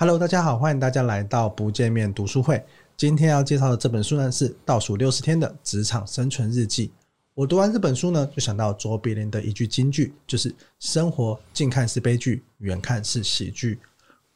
Hello，大家好，欢迎大家来到不见面读书会。今天要介绍的这本书呢，是《倒数六十天的职场生存日记》。我读完这本书呢，就想到卓别林的一句金句，就是“生活近看是悲剧，远看是喜剧”。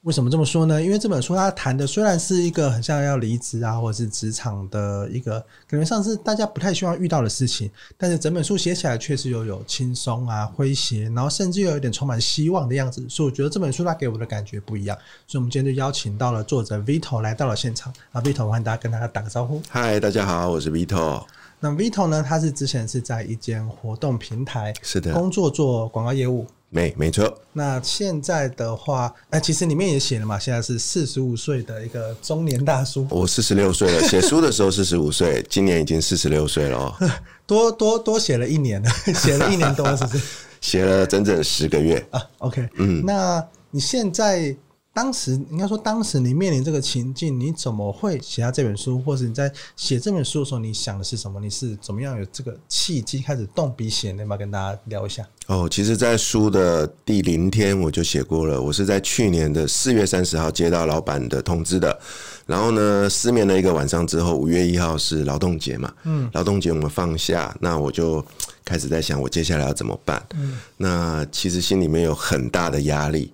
为什么这么说呢？因为这本书它谈的虽然是一个很像要离职啊，或者是职场的一个感觉上是大家不太希望遇到的事情，但是整本书写起来确实又有轻松啊、诙谐，然后甚至又有点充满希望的样子。所以我觉得这本书它给我的感觉不一样。所以我们今天就邀请到了作者 Vito 来到了现场。啊，Vito，欢迎大家跟大家打个招呼。嗨，大家好，我是 Vito。那 Vito 呢？他是之前是在一间活动平台是的工作做广告业务。没没错，那现在的话，哎，其实里面也写了嘛，现在是四十五岁的一个中年大叔。我四十六岁了，写书的时候四十五岁，今年已经四十六岁了哦，多多多写了一年了，写了一年多，是不是？写了整整十个月啊。OK，嗯，那你现在？当时应该说，当时你面临这个情境，你怎么会写下这本书？或者你在写这本书的时候，你想的是什么？你是怎么样有这个契机开始动笔写？能不能跟大家聊一下？哦，其实，在书的第零天我就写过了。我是在去年的四月三十号接到老板的通知的。然后呢，失眠了一个晚上之后，五月一号是劳动节嘛？嗯，劳动节我们放下，那我就开始在想，我接下来要怎么办？嗯，那其实心里面有很大的压力。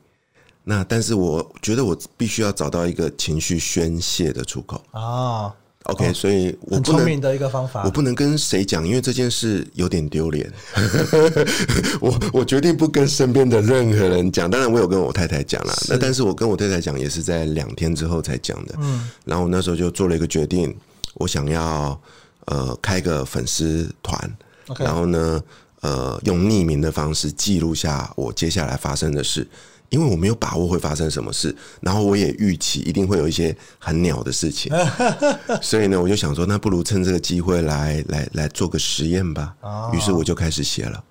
那但是我觉得我必须要找到一个情绪宣泄的出口啊。OK，所以我很聪明的一个方法，我不能跟谁讲，因为这件事有点丢脸。我我决定不跟身边的任何人讲。当然，我有跟我太太讲了。那但是我跟我太太讲也是在两天之后才讲的。嗯，然后我那时候就做了一个决定，我想要呃开个粉丝团，然后呢呃用匿名的方式记录下我接下来发生的事。因为我没有把握会发生什么事，然后我也预期一定会有一些很鸟的事情，所以呢，我就想说，那不如趁这个机会来来来做个实验吧。于是我就开始写了。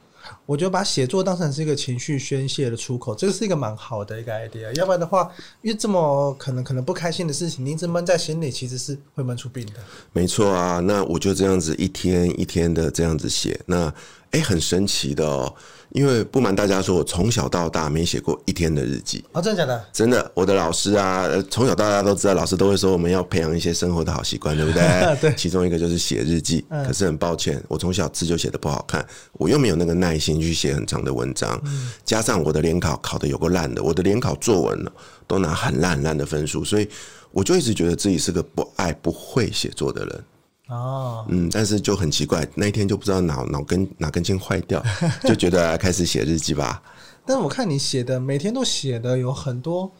我觉得把写作当成是一个情绪宣泄的出口，这个是一个蛮好的一个 idea。要不然的话，因为这么可能可能不开心的事情，你一直闷在心里，其实是会闷出病的。没错啊，那我就这样子一天一天的这样子写，那哎，很神奇的哦。因为不瞒大家说，我从小到大没写过一天的日记。哦，真的假的？真的，我的老师啊，从小到大都知道，老师都会说我们要培养一些生活的好习惯，对不对？对。其中一个就是写日记。嗯。可是很抱歉，我从小字就写的不好看，我又没有那个耐心去写很长的文章。嗯。加上我的联考考的有够烂的，我的联考作文呢都拿很烂很烂的分数，所以我就一直觉得自己是个不爱不会写作的人。哦，嗯，但是就很奇怪，那一天就不知道脑脑根哪根筋坏掉，就觉得开始写日记吧。但我看你写的每天都写的有很多，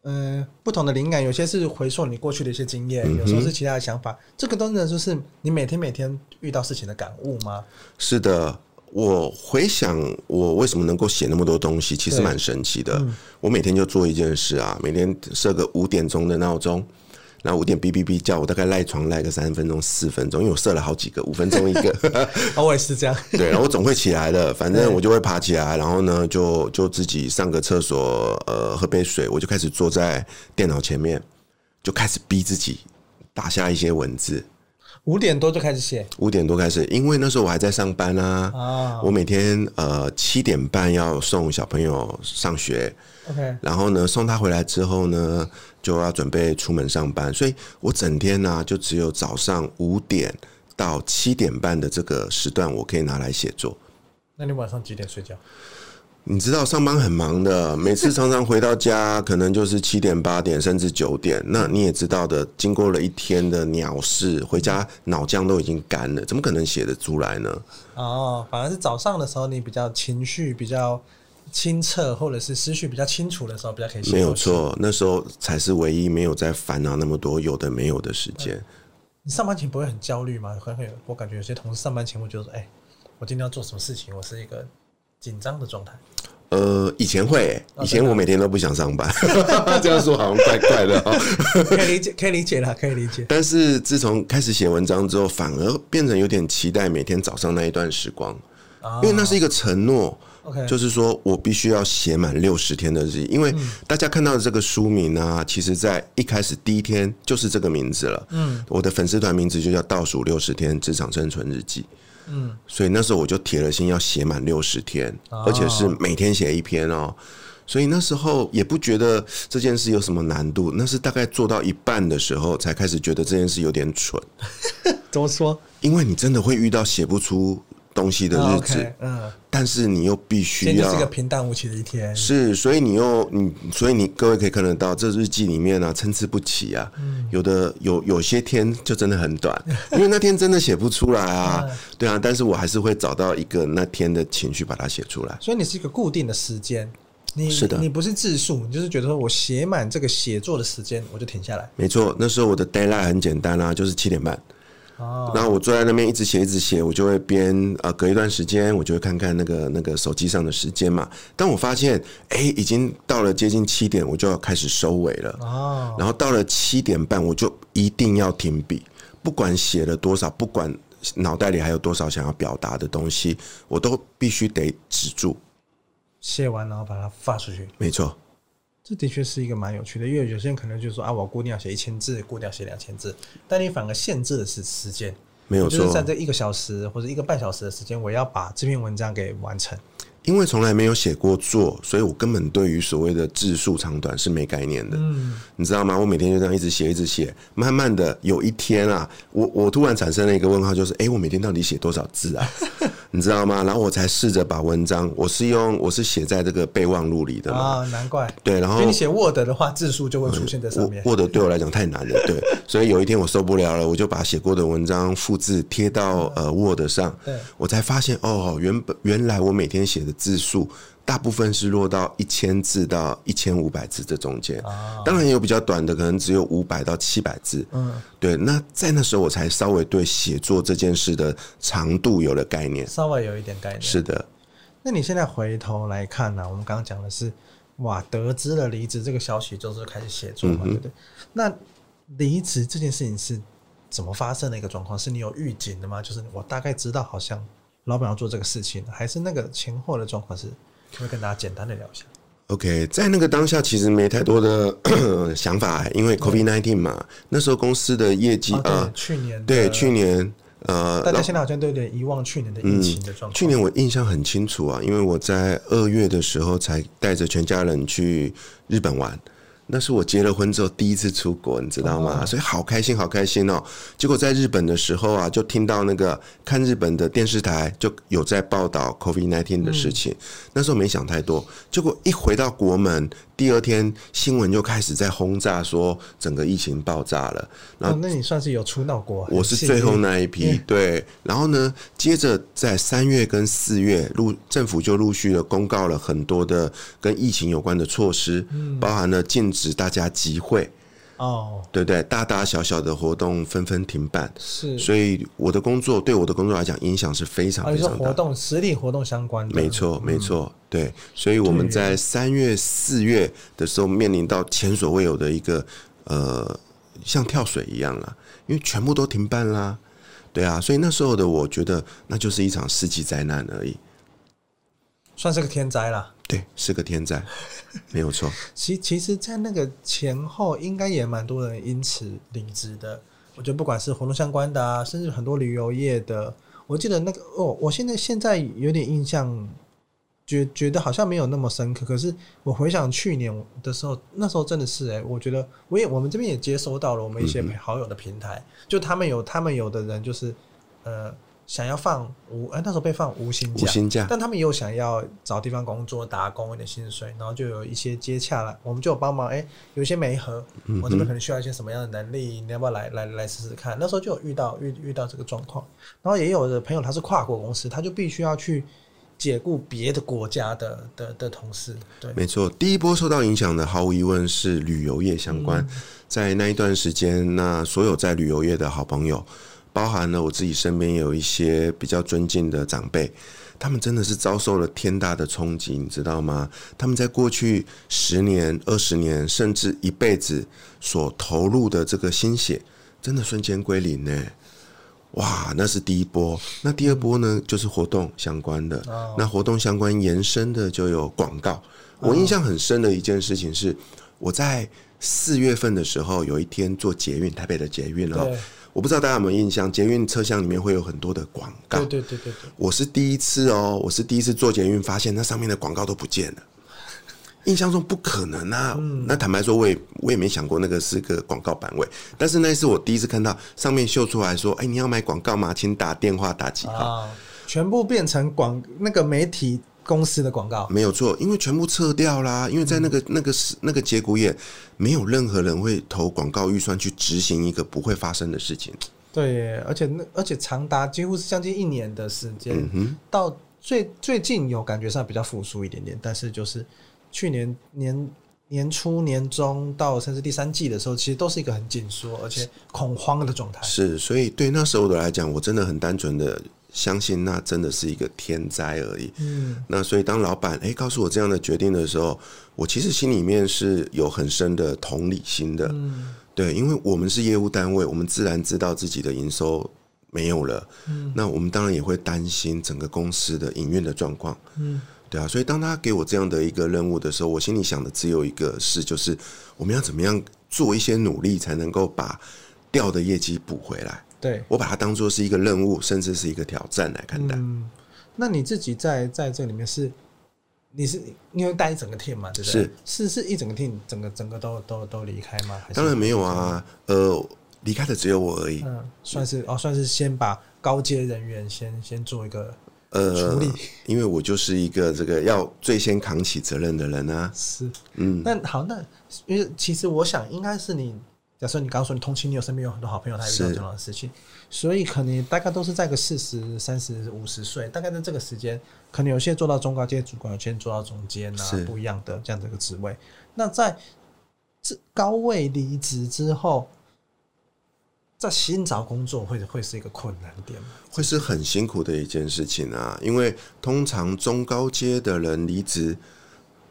呃，不同的灵感，有些是回溯你过去的一些经验，有时候是其他的想法。嗯、这个真的就是你每天每天遇到事情的感悟吗？是的，我回想我为什么能够写那么多东西，其实蛮神奇的。嗯、我每天就做一件事啊，每天设个五点钟的闹钟。然后五点哔哔哔叫我，大概赖床赖个三分钟四分钟，因为我设了好几个，五分钟一个。我也是这样。对，然后我总会起来的，反正我就会爬起来，然后呢，就就自己上个厕所，呃，喝杯水，我就开始坐在电脑前面，就开始逼自己打下一些文字。五点多就开始写。五点多开始，因为那时候我还在上班啊。啊。我每天呃七点半要送小朋友上学。OK。然后呢，送他回来之后呢，就要准备出门上班，所以我整天呢、啊、就只有早上五点到七点半的这个时段，我可以拿来写作。那你晚上几点睡觉？你知道上班很忙的，每次常常回到家可能就是七点、八点甚至九点。那你也知道的，经过了一天的鸟事，回家脑浆都已经干了，怎么可能写得出来呢？哦，反而是早上的时候你比较情绪比较。清澈，或者是思绪比较清楚的时候，比较可以写。没有错，那时候才是唯一没有在烦恼那么多有的没有的时间。你上班前不会很焦虑吗？会会，我感觉有些同事上班前会觉得说：“哎、欸，我今天要做什么事情？”我是一个紧张的状态。呃，以前会，以前我每天都不想上班，这样说好像怪怪的。可以理解，可以理解了，可以理解。但是自从开始写文章之后，反而变成有点期待每天早上那一段时光，因为那是一个承诺。就是说我必须要写满六十天的日记，因为大家看到的这个书名啊，其实在一开始第一天就是这个名字了。嗯，我的粉丝团名字就叫“倒数六十天职场生存日记”。嗯，所以那时候我就铁了心要写满六十天，而且是每天写一篇哦。所以那时候也不觉得这件事有什么难度，那是大概做到一半的时候才开始觉得这件事有点蠢。怎么说？因为你真的会遇到写不出东西的日子，嗯，但是你又必须要，是个平淡无奇的一天，是，所以你又你，所以你各位可以看得到，这日记里面呢、啊，参差不齐啊，有的有有些天就真的很短，因为那天真的写不出来啊，对啊，但是我还是会找到一个那天的情绪把它写出来，所以你是一个固定的时间。你是的，你不是字数，你就是觉得说我写满这个写作的时间，我就停下来。没错，那时候我的 deadline 很简单啊，就是七点半。哦，然后我坐在那边一直写，一直写，我就会边呃隔一段时间，我就会看看那个那个手机上的时间嘛。当我发现哎、欸，已经到了接近七点，我就要开始收尾了。哦，然后到了七点半，我就一定要停笔，不管写了多少，不管脑袋里还有多少想要表达的东西，我都必须得止住。写完然后把它发出去，没错，这的确是一个蛮有趣的，因为有些人可能就说啊，我固定要写一千字，固定要写两千字，但你反而限制的是时间，没有错，就是在这一个小时或者一个半小时的时间，我要把这篇文章给完成。因为从来没有写过作，所以我根本对于所谓的字数长短是没概念的。嗯，你知道吗？我每天就这样一直写，一直写，慢慢的有一天啊，我我突然产生了一个问号，就是哎，我每天到底写多少字啊？你知道吗？然后我才试着把文章，我是用我是写在这个备忘录里的嘛。啊，难怪。对，然后你写 Word 的话，字数就会出现在上面。嗯、Word 对我来讲太难了，对。所以有一天我受不了了，我就把写过的文章复制贴到呃 Word 上。对。我才发现哦，原本原来我每天写的字数。大部分是落到一千字到一千五百字这中间，当然也有比较短的，可能只有五百到七百字。嗯，对。那在那时候，我才稍微对写作这件事的长度有了概念，稍微有一点概念。是的。那你现在回头来看呢、啊？我们刚刚讲的是，哇，得知了离职这个消息，就是开始写作嘛，对不对？那离职这件事情是怎么发生的一个状况？是你有预警的吗？就是我大概知道，好像老板要做这个事情，还是那个前后的状况是？可以跟大家简单的聊一下。OK，在那个当下其实没太多的 想法，因为 COVID-19 嘛，那时候公司的业绩啊，去年对去年呃，大家现在好像都有点遗忘去年的疫情的状况。去年我印象很清楚啊，因为我在二月的时候才带着全家人去日本玩。那是我结了婚之后第一次出国，你知道吗？所以好开心，好开心哦！结果在日本的时候啊，就听到那个看日本的电视台就有在报道 COVID nineteen 的事情。那时候没想太多，结果一回到国门。第二天新闻就开始在轰炸，说整个疫情爆炸了。然后，那你算是有出闹过？我是最后那一批，对。然后呢，接着在三月跟四月，陆政府就陆续的公告了很多的跟疫情有关的措施，包含了禁止大家集会。哦，对对，大大小小的活动纷纷停办，是，所以我的工作对我的工作来讲影响是非常非常大。活动实体活动相关的，没错没错，对，所以我们在三月四月的时候面临到前所未有的一个呃，像跳水一样了，因为全部都停办啦，对啊，所以那时候的我觉得那就是一场世纪灾难而已，算是个天灾啦。对，是个天灾，没有错。其其实，在那个前后，应该也蛮多人因此离职的。我觉得，不管是活动相关的啊，甚至很多旅游业的，我记得那个哦，我现在现在有点印象，觉觉得好像没有那么深刻。可是我回想去年的时候，那时候真的是哎，我觉得我也我们这边也接收到了我们一些好友的平台，嗯、就他们有他们有的人就是呃。想要放无哎，那时候被放无薪假，无薪假，但他们也有想要找地方工作打工一点薪水，然后就有一些接洽了，我们就有帮忙。哎、欸，有一些媒合，我这边可能需要一些什么样的能力，你要不要来来来试试看？那时候就有遇到遇遇到这个状况，然后也有的朋友他是跨国公司，他就必须要去解雇别的国家的的的同事。对，没错，第一波受到影响的毫无疑问是旅游业相关，嗯、在那一段时间，那所有在旅游业的好朋友。包含了我自己身边有一些比较尊敬的长辈，他们真的是遭受了天大的冲击，你知道吗？他们在过去十年、二十年，甚至一辈子所投入的这个心血，真的瞬间归零呢！哇，那是第一波。那第二波呢，就是活动相关的。那活动相关延伸的就有广告。我印象很深的一件事情是，我在四月份的时候，有一天坐捷运，台北的捷运哦。我不知道大家有没有印象，捷运车厢里面会有很多的广告。对对对对对，我是第一次哦，我是第一次坐捷运，发现那上面的广告都不见了。印象中不可能啊！嗯、那坦白说，我也我也没想过那个是个广告版位。但是那是我第一次看到上面秀出来说：“哎、欸，你要买广告吗？请打电话打几号。啊”全部变成广那个媒体公司的广告，没有错，因为全部撤掉啦。因为在那个那个时那个节骨眼，没有任何人会投广告预算去执行一个不会发生的事情。对，而且那而且长达几乎是将近一年的时间，到最最近有感觉上比较复苏一点点，但是就是。去年年年初、年中到甚至第三季的时候，其实都是一个很紧缩而且恐慌的状态。是，所以对那时候的来讲，我真的很单纯的相信，那真的是一个天灾而已。嗯，那所以当老板哎告诉我这样的决定的时候，我其实心里面是有很深的同理心的。嗯，对，因为我们是业务单位，我们自然知道自己的营收没有了。嗯，那我们当然也会担心整个公司的营运的状况。嗯。对啊，所以当他给我这样的一个任务的时候，我心里想的只有一个事，就是我们要怎么样做一些努力，才能够把掉的业绩补回来。对，我把它当做是一个任务，甚至是一个挑战来看待。嗯，那你自己在在这里面是，你是因为带一整个 team 嘛？对不对？是是是一整个 team，整个整个都都都离开吗？当然没有啊，呃，离开的只有我而已。嗯，算是哦，算是先把高阶人员先先做一个。呃，因为我就是一个这个要最先扛起责任的人啊。是，嗯。那好，那因为其实我想应该是你，假设你刚刚说你通勤你有身边有很多好朋友，他遇到这样的事情，所以可能大概都是在个四十三十五十岁，大概在这个时间，可能有些做到中高阶主管，有些做到总监啊，不一样的这样的一个职位。那在这高位离职之后。在新找工作会会是一个困难点吗？会是很辛苦的一件事情啊！因为通常中高阶的人离职，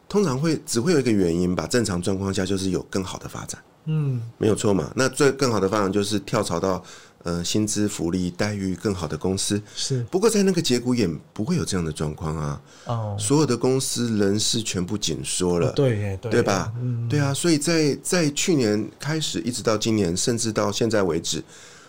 通常会只会有一个原因吧。正常状况下就是有更好的发展，嗯，没有错嘛。那最更好的方案就是跳槽到。呃，薪资福利待遇更好的公司是，不过在那个节骨眼不会有这样的状况啊。哦，所有的公司人事全部紧缩了，对对，对吧？嗯，对啊。所以在在去年开始一直到今年，甚至到现在为止，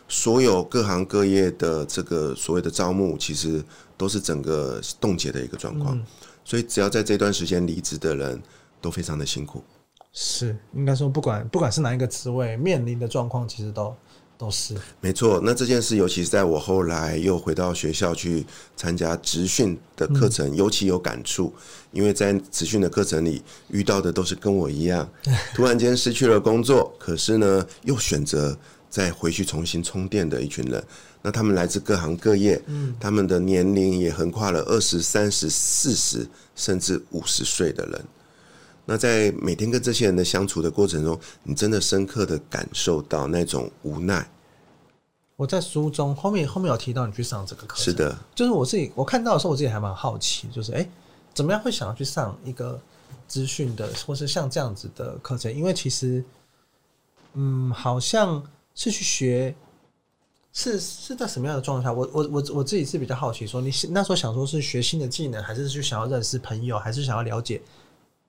所有各行各业的这个所谓的招募，其实都是整个冻结的一个状况。所以只要在这段时间离职的人都非常的辛苦。是，应该说不管不管是哪一个职位，面临的状况其实都。都是没错，那这件事，尤其是在我后来又回到学校去参加职训的课程，嗯、尤其有感触。因为在职训的课程里遇到的都是跟我一样，突然间失去了工作，可是呢又选择再回去重新充电的一群人。那他们来自各行各业，嗯，他们的年龄也横跨了二十三十四十甚至五十岁的人。那在每天跟这些人的相处的过程中，你真的深刻的感受到那种无奈。我在书中后面后面有提到你去上这个课，是的，就是我自己我看到的时候，我自己还蛮好奇，就是哎、欸，怎么样会想要去上一个资讯的，或是像这样子的课程？因为其实，嗯，好像是去学，是是在什么样的状态下？我我我我自己是比较好奇，说你那时候想说是学新的技能，还是去想要认识朋友，还是想要了解？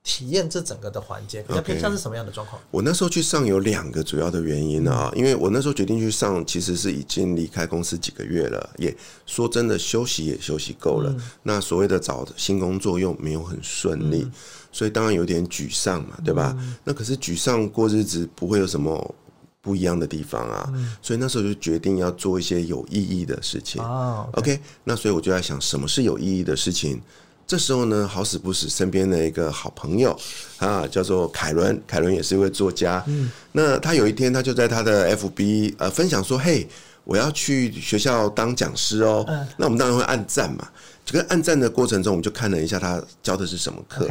体验这整个的环节，比较偏向是什么样的状况？Okay. 我那时候去上有两个主要的原因啊，嗯、因为我那时候决定去上，其实是已经离开公司几个月了，也说真的休息也休息够了。嗯、那所谓的找新工作又没有很顺利，嗯、所以当然有点沮丧嘛，对吧？嗯、那可是沮丧过日子不会有什么不一样的地方啊，嗯、所以那时候就决定要做一些有意义的事情。OK，那所以我就在想，什么是有意义的事情？这时候呢，好死不死，身边的一个好朋友啊，叫做凯伦。凯伦也是一位作家。嗯，那他有一天，他就在他的 FB 呃分享说：“嘿，我要去学校当讲师哦。嗯”那我们当然会按赞嘛。这个按赞的过程中，我们就看了一下他教的是什么课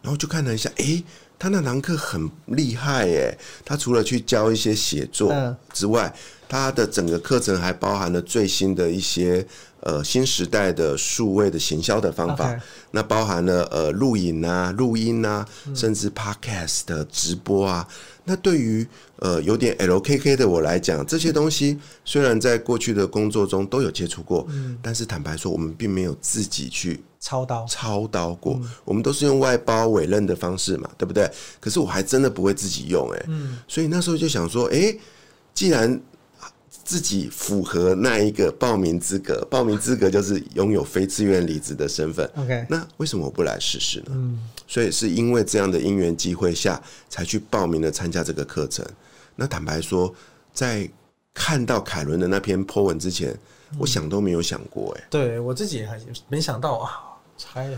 然后就看了一下，诶，他那堂课很厉害耶。他除了去教一些写作之外，嗯、他的整个课程还包含了最新的一些。呃，新时代的数位的行销的方法.那包含了呃录影啊、录音啊，嗯、甚至 podcast 的直播啊。那对于呃有点 LKK 的我来讲，这些东西虽然在过去的工作中都有接触过，嗯、但是坦白说，我们并没有自己去操刀操刀过。嗯、我们都是用外包委任的方式嘛，对不对？可是我还真的不会自己用、欸，哎，嗯，所以那时候就想说，哎、欸，既然自己符合那一个报名资格，报名资格就是拥有非自愿离职的身份。OK，那为什么我不来试试呢？嗯，所以是因为这样的因缘机会下，才去报名了参加这个课程。那坦白说，在看到凯伦的那篇 po 文之前，我想都没有想过、欸，哎，对我自己还没想到啊。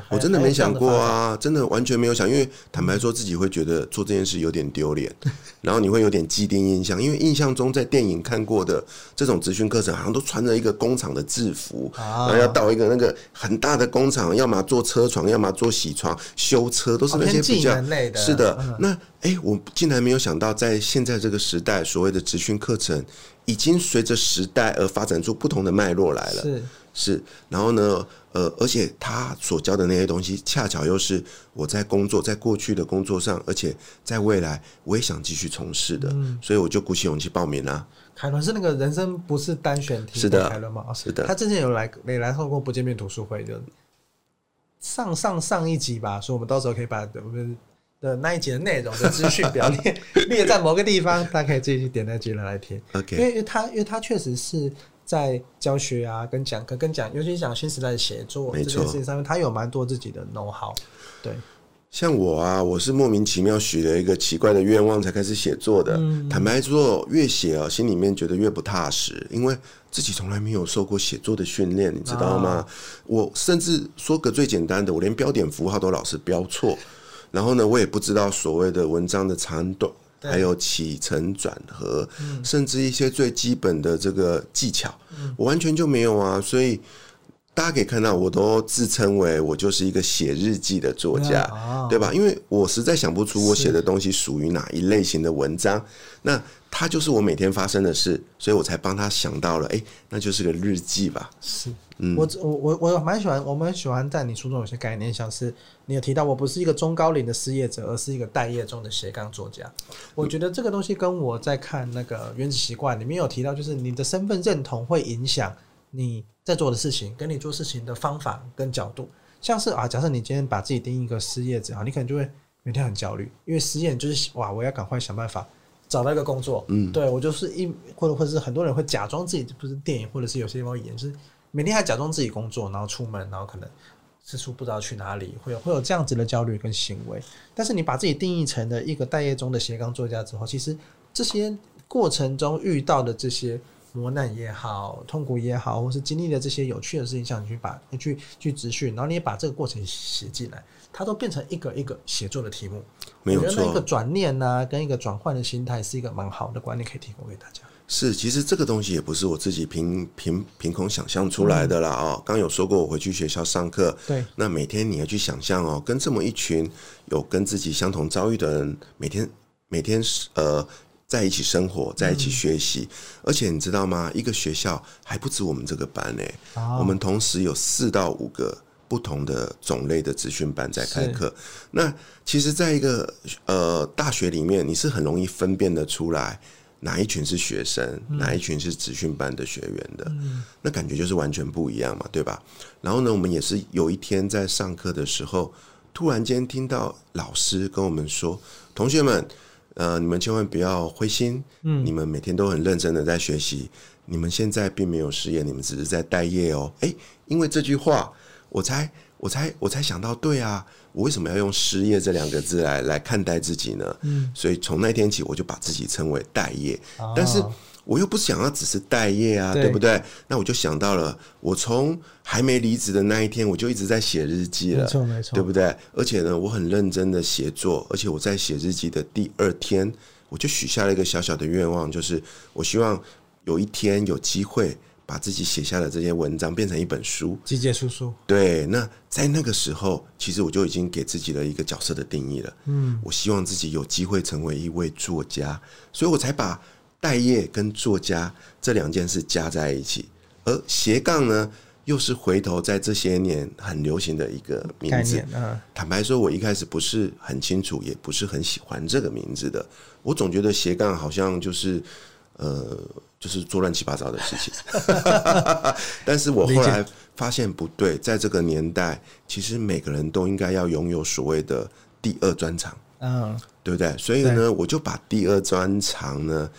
我真的没想过啊，真的完全没有想，因为坦白说自己会觉得做这件事有点丢脸，然后你会有点既定印象，因为印象中在电影看过的这种职训课程，好像都穿着一个工厂的制服，然后要到一个那个很大的工厂，要么做车床，要么做洗床、修车，都是那些比较累的。是的，那哎，我竟然没有想到，在现在这个时代，所谓的职训课程已经随着时代而发展出不同的脉络来了。是是，然后呢？呃，而且他所教的那些东西，恰巧又是我在工作，在过去的工作上，而且在未来我也想继续从事的，嗯、所以我就鼓起勇气报名了。凯伦是那个人生不是单选题，是的，凯伦吗？是的。他之前有来，没来过不见面读书会的上上上一集吧，所以我们到时候可以把我们的那一集的内容的资讯表列 列在某个地方，大家可以自己去点那集来听。OK，因为他因为他确实是。在教学啊，跟讲课，跟讲，尤其是讲新时代的写作这件事情上面，他有蛮多自己的 know how。对，像我啊，我是莫名其妙许了一个奇怪的愿望才开始写作的。嗯、坦白说，越写啊，心里面觉得越不踏实，因为自己从来没有受过写作的训练，你知道吗？啊、我甚至说个最简单的，我连标点符号都老是标错，然后呢，我也不知道所谓的文章的长短。还有起承转合，甚至一些最基本的这个技巧，我完全就没有啊！所以大家可以看到，我都自称为我就是一个写日记的作家，对吧？因为我实在想不出我写的东西属于哪一类型的文章，那它就是我每天发生的事，所以我才帮他想到了，哎，那就是个日记吧。是。嗯、我我我我蛮喜欢，我蛮喜欢在你书中有些概念，像是你有提到，我不是一个中高龄的失业者，而是一个待业中的斜杠作家。我觉得这个东西跟我在看那个《原子习惯》里面有提到，就是你的身份认同会影响你在做的事情，跟你做事情的方法跟角度。像是啊，假设你今天把自己定义一个失业者啊，你可能就会每天很焦虑，因为失业就是哇，我要赶快想办法找到一个工作。嗯，对我就是一或者或者是很多人会假装自己不是电影，或者是有些地方演就是。每天还假装自己工作，然后出门，然后可能四处不知道去哪里，会有会有这样子的焦虑跟行为。但是你把自己定义成了一个待业中的斜杠作家之后，其实这些过程中遇到的这些磨难也好、痛苦也好，或是经历的这些有趣的事情，像你去把你去去执训，然后你也把这个过程写进来，它都变成一个一个写作的题目。没有错，一个转念呢、啊，跟一个转换的心态，是一个蛮好的观念，可以提供给大家。是，其实这个东西也不是我自己凭凭凭空想象出来的啦哦。刚有说过，我回去学校上课，对，那每天你要去想象哦，跟这么一群有跟自己相同遭遇的人，每天每天呃在一起生活，在一起学习，而且你知道吗？一个学校还不止我们这个班呢，我们同时有四到五个不同的种类的职训班在开课。那其实，在一个呃大学里面，你是很容易分辨得出来。哪一群是学生，哪一群是职训班的学员的，嗯、那感觉就是完全不一样嘛，对吧？然后呢，我们也是有一天在上课的时候，突然间听到老师跟我们说：“同学们，呃，你们千万不要灰心，嗯，你们每天都很认真的在学习，你们现在并没有失业，你们只是在待业哦。”诶，因为这句话，我才。我才我才想到，对啊，我为什么要用失业这两个字来来看待自己呢？嗯，所以从那天起，我就把自己称为待业。哦，但是我又不想要只是待业啊，对，对不对？那我就想到了，我从还没离职的那一天，我就一直在写日记了，没错没错，对不对？而且呢，我很认真的写作，而且我在写日记的第二天，我就许下了一个小小的愿望，就是我希望有一天有机会。把自己写下的这些文章变成一本书，集结出书。对，那在那个时候，其实我就已经给自己了一个角色的定义了。嗯，我希望自己有机会成为一位作家，所以我才把待业跟作家这两件事加在一起。而斜杠呢，又是回头在这些年很流行的一个名字。坦白说，我一开始不是很清楚，也不是很喜欢这个名字的。我总觉得斜杠好像就是。呃，就是做乱七八糟的事情，但是我后来发现不对，在这个年代，其实每个人都应该要拥有所谓的第二专长，嗯，对不对？所以呢，我就把第二专长呢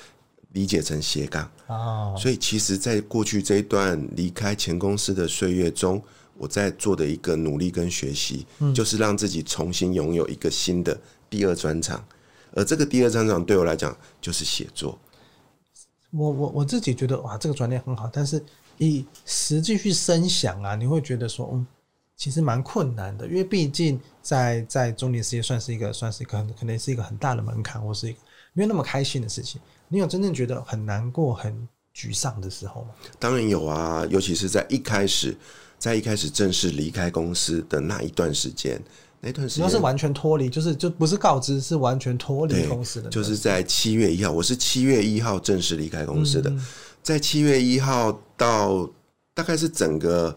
理解成斜杠哦。所以其实，在过去这一段离开前公司的岁月中，我在做的一个努力跟学习，就是让自己重新拥有一个新的第二专长。而这个第二专长对我来讲，就是写作。我我我自己觉得哇，这个转念很好，但是以实际去深想啊，你会觉得说，嗯，其实蛮困难的，因为毕竟在在中年事业算是一个算是一个可能是一个很大的门槛，或是一个没有那么开心的事情。你有真正觉得很难过、很沮丧的时候吗？当然有啊，尤其是在一开始，在一开始正式离开公司的那一段时间。那段时间是完全脱离，就是就不是告知，是完全脱离公司的。就是在七月一号，我是七月一号正式离开公司的。嗯、在七月一号到大概是整个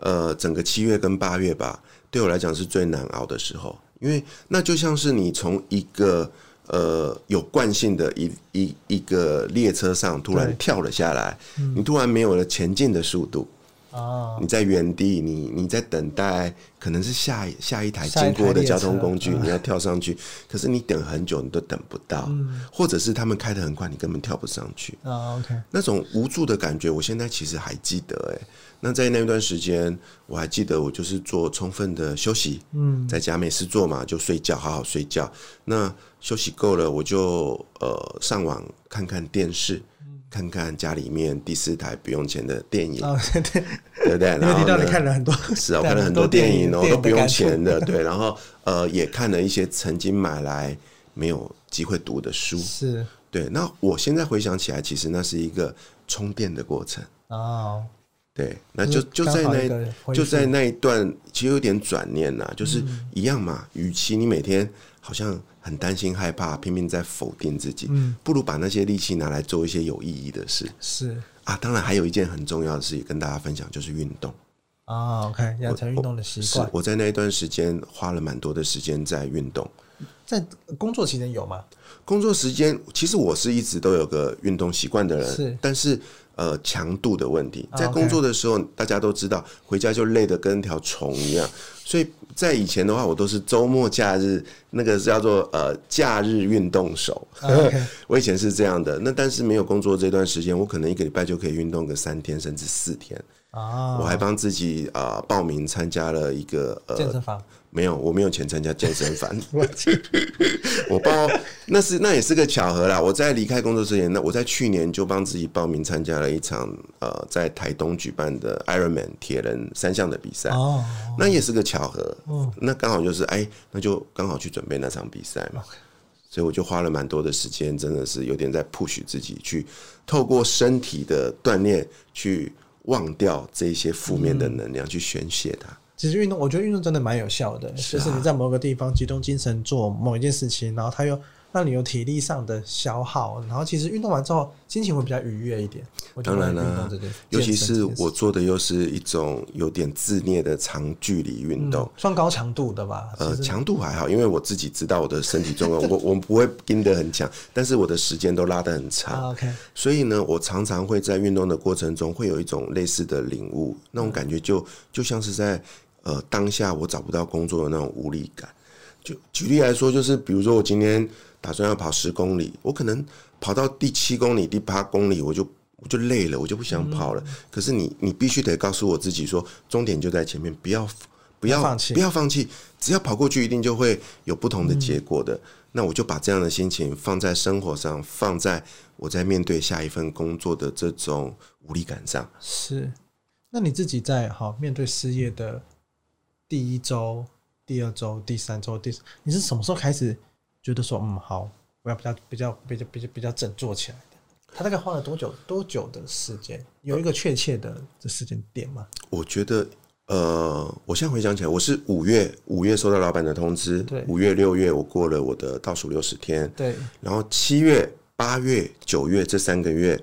呃整个七月跟八月吧，对我来讲是最难熬的时候，因为那就像是你从一个呃有惯性的一一一个列车上突然跳了下来，嗯、你突然没有了前进的速度。哦，你在原地，你你在等待，可能是下下一台经过的交通工具，你要跳上去，可是你等很久，你都等不到，或者是他们开的很快，你根本跳不上去。啊，OK，那种无助的感觉，我现在其实还记得。哎，那在那段时间，我还记得我就是做充分的休息，嗯，在家没事做嘛，就睡觉，好好睡觉。那休息够了，我就呃上网看看电视。看看家里面第四台不用钱的电影，哦、对，对，对不对？然后呢，你看了很多，是啊，我看了很多电影哦，都不用钱的，对。然后呃，也看了一些曾经买来没有机会读的书，是对。那我现在回想起来，其实那是一个充电的过程哦。对，那就就在那就在那一段，其实有点转念呐，就是一样嘛。与其你每天好像很担心害怕，拼命在否定自己，嗯，不如把那些力气拿来做一些有意义的事。是啊，当然还有一件很重要的事，也跟大家分享，就是运动啊。OK，养成运动的习惯。我在那一段时间花了蛮多的时间在运动。在工作期间有吗？工作时间其实我是一直都有个运动习惯的人，是，但是。呃，强度的问题，在工作的时候，大家都知道，回家就累得跟条虫一样。所以在以前的话，我都是周末假日，那个是叫做呃假日运动手。我以前是这样的。那但是没有工作这段时间，我可能一个礼拜就可以运动个三天甚至四天。我还帮自己啊报名参加了一个呃健身房。没有，我没有钱参加健身房。我报那是那也是个巧合啦。我在离开工作之前，那我在去年就帮自己报名参加了一场呃在台东举办的 Ironman 铁人三项的比赛。哦，那也是个巧合。哦，那刚好就是哎，那就刚好去准备那场比赛嘛。所以我就花了蛮多的时间，真的是有点在 push 自己，去透过身体的锻炼去忘掉这些负面的能量，去宣泄它。其实运动，我觉得运动真的蛮有效的，是啊、就是你在某个地方集中精神做某一件事情，然后它又让你有体力上的消耗，然后其实运动完之后心情会比较愉悦一点。当然了，尤其是我做的又是一种有点自虐的长距离运动，算高强度的吧？呃，强度还好，因为我自己知道我的身体状况，我我不会盯得很强，但是我的时间都拉得很长。OK，所以呢，我常常会在运动的过程中会有一种类似的领悟，那种感觉就就像是在。呃，当下我找不到工作的那种无力感，就举例来说，就是比如说我今天打算要跑十公里，我可能跑到第七公里、第八公里，我就我就累了，我就不想跑了。可是你你必须得告诉我自己说，终点就在前面，不要不要放弃，不要放弃，只要跑过去，一定就会有不同的结果的。那我就把这样的心情放在生活上，放在我在面对下一份工作的这种无力感上。是，那你自己在好面对失业的。第一周、第二周、第三周、第四，你是什么时候开始觉得说，嗯，好，我要比较、比较、比较、比较、比较振作起来的？他大概花了多久、多久的时间？有一个确切的这时间点吗？我觉得，呃，我现在回想起来，我是五月五月收到老板的通知，对，五月六月我过了我的倒数六十天，对，然后七月、八月、九月这三个月，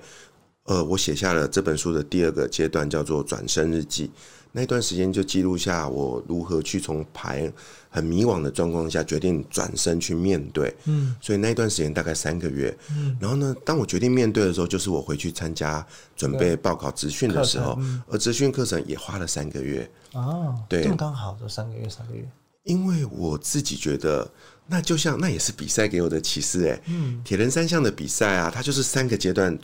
呃，我写下了这本书的第二个阶段，叫做转身日记。那段时间就记录下我如何去从牌很迷惘的状况下决定转身去面对，嗯，所以那段时间大概三个月，嗯，然后呢，当我决定面对的时候，就是我回去参加准备报考职训的时候，而职训课程也花了三个月，哦，对，刚刚好就三个月，三个月，因为我自己觉得那就像那也是比赛给我的启示哎，嗯，铁人三项的比赛啊，它就是三个阶段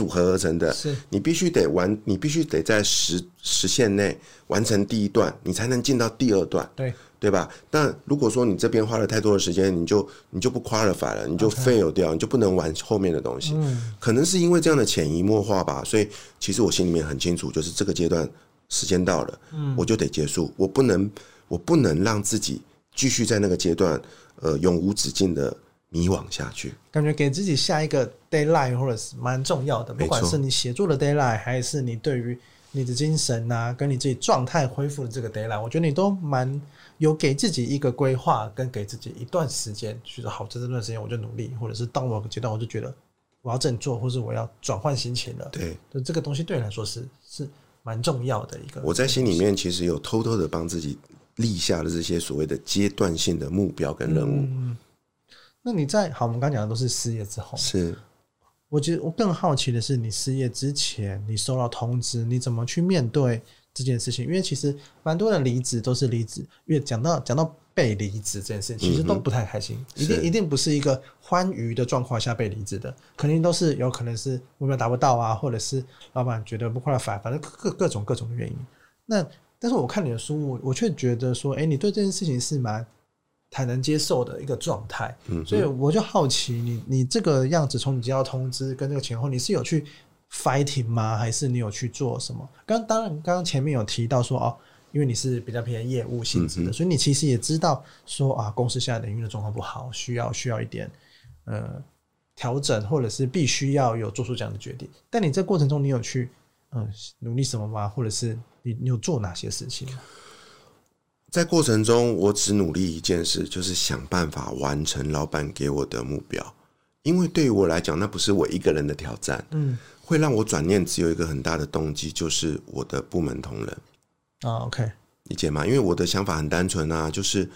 组组合而成的，是你必须得完，你必须得在时时限内完成第一段，你才能进到第二段，对对吧？但如果说你这边花了太多的时间，你就你就不 qualify 了，你就 fail 掉.你就不能玩后面的东西。嗯，可能是因为这样的潜移默化吧，所以其实我心里面很清楚，就是这个阶段时间到了，嗯，我就得结束，我不能我不能让自己继续在那个阶段。呃，永无止境的迷惘下去，感觉给自己下一个 deadline 或者是蛮重要的，不管是你写作的 deadline，还是你对于你的精神啊，跟你自己状态恢复的这个 deadline，我觉得你都蛮有给自己一个规划，跟给自己一段时间，觉得好，在这段时间我就努力，或者是到某个阶段，我就觉得我要振作，或是我要转换心情了。对，就这个东西对你来说是是蛮重要的一个。我在心里面其实有偷偷的帮自己。立下了这些所谓的阶段性的目标跟任务，嗯，那你在好，我们刚讲的都是失业之后，是。我觉得我更好奇的是，你失业之前，你收到通知，你怎么去面对这件事情？因为其实蛮多人离职都是离职，因为讲到讲到被离职这件事情，其实都不太开心，嗯、一定一定不是一个欢愉的状况下被离职的，肯定都是有可能是目标达不到啊，或者是老板觉得不快乐，反正各各种各种的原因。那但是我看你的书，我我却觉得说，哎，你对这件事情是蛮坦能接受的一个状态。嗯，所以我就好奇你，你你这个样子，从你接到通知跟这个前后，你是有去 fighting 吗？还是你有去做什么？刚当然，刚刚前面有提到说，哦，因为你是比较偏业务性质的，所以你其实也知道说啊，公司现在的营运的状况不好，需要需要一点呃调整，或者是必须要有做出这样的决定。但你这过程中，你有去嗯、呃、努力什么吗？或者是？你你有做哪些事情？在过程中，我只努力一件事，就是想办法完成老板给我的目标。因为对于我来讲，那不是我一个人的挑战。嗯，会让我转念，只有一个很大的动机，就是我的部门同仁。啊，OK，理解吗？因为我的想法很单纯啊，就是